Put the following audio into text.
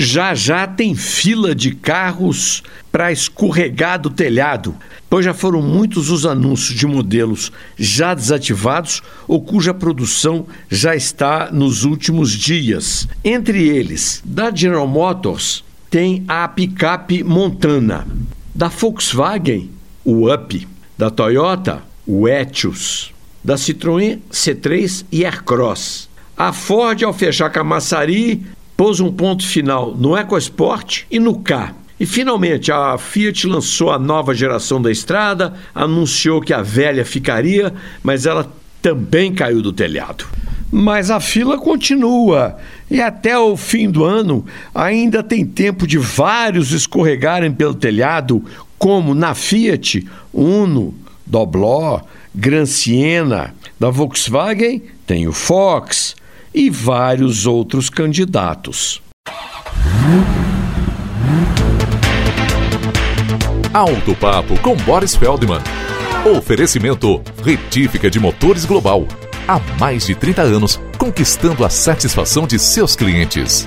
Já já tem fila de carros para escorregar do telhado, pois já foram muitos os anúncios de modelos já desativados ou cuja produção já está nos últimos dias. Entre eles, da General Motors tem a picape Montana, da Volkswagen, o Up, da Toyota, o Etios, da Citroën C3 e Aircross. A Ford, ao fechar com a Massari, pôs um ponto final no EcoSport e no K. E finalmente a Fiat lançou a nova geração da estrada, anunciou que a velha ficaria, mas ela também caiu do telhado. Mas a fila continua e até o fim do ano ainda tem tempo de vários escorregarem pelo telhado, como na Fiat, Uno, Dobló, Gran Siena. Da Volkswagen tem o Fox, e vários outros candidatos. Alto Papo com Boris Feldman. Oferecimento Retífica de Motores Global. Há mais de 30 anos, conquistando a satisfação de seus clientes.